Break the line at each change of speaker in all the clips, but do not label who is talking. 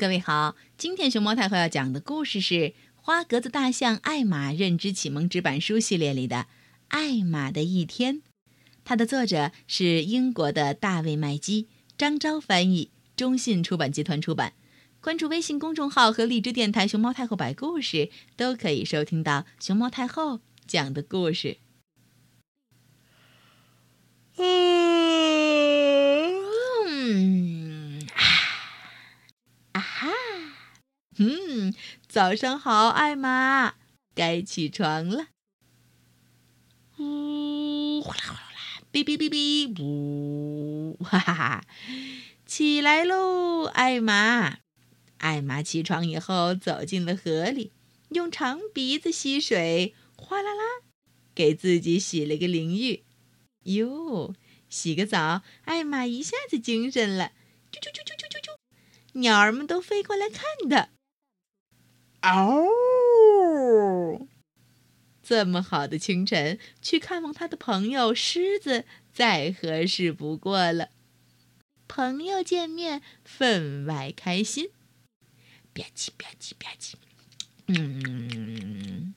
各位好，今天熊猫太后要讲的故事是《花格子大象艾玛认知启蒙纸板书》系列里的《艾玛的一天》，它的作者是英国的大卫麦基，张昭翻译，中信出版集团出版。关注微信公众号和荔枝电台“熊猫太后摆故事”，都可以收听到熊猫太后讲的故事。嗯，啊哈，嗯，早上好，艾玛，该起床了。呜，哗啦哗啦啦，哔哔哔哔，呜，哈哈哈，起来喽，艾玛。艾玛起床以后，走进了河里，用长鼻子吸水，哗啦啦，给自己洗了个淋浴。哟，洗个澡，艾玛一下子精神了，啾啾啾啾啾啾啾，鸟儿们都飞过来看它。嗷！这么好的清晨，去看望他的朋友狮子，再合适不过了。朋友见面，分外开心。吧唧吧唧吧唧，嗯，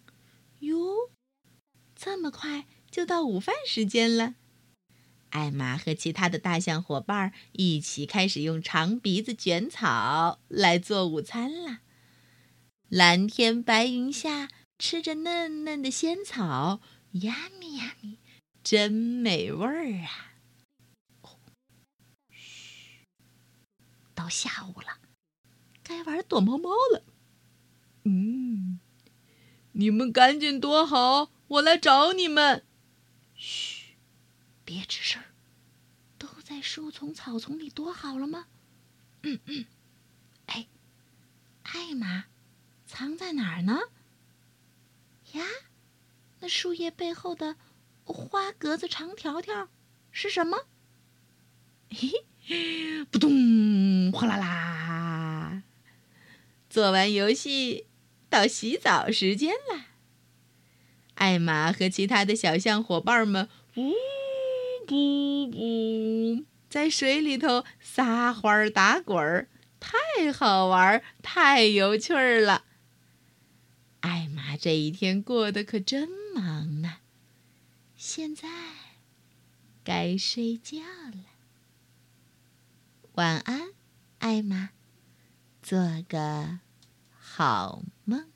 哟，这么快就到午饭时间了。艾玛和其他的大象伙伴一起开始用长鼻子卷草来做午餐了。蓝天白云下，吃着嫩嫩的仙草，呀咪呀咪，真美味儿啊！嘘，到下午了。该玩躲猫猫了。嗯，你们赶紧躲好，我来找你们。嘘，别吱声儿，都在树丛、草丛里躲好了吗？嗯嗯。哎，艾玛，藏在哪儿呢？呀，那树叶背后的花格子长条条是什么？嘿嘿，扑通，哗啦啦。做完游戏，到洗澡时间了。艾玛和其他的小象伙伴们，呜呜呜，在水里头撒欢儿打滚儿，太好玩，太有趣儿了。艾玛这一天过得可真忙呢。现在该睡觉了，晚安，艾玛。做个好梦。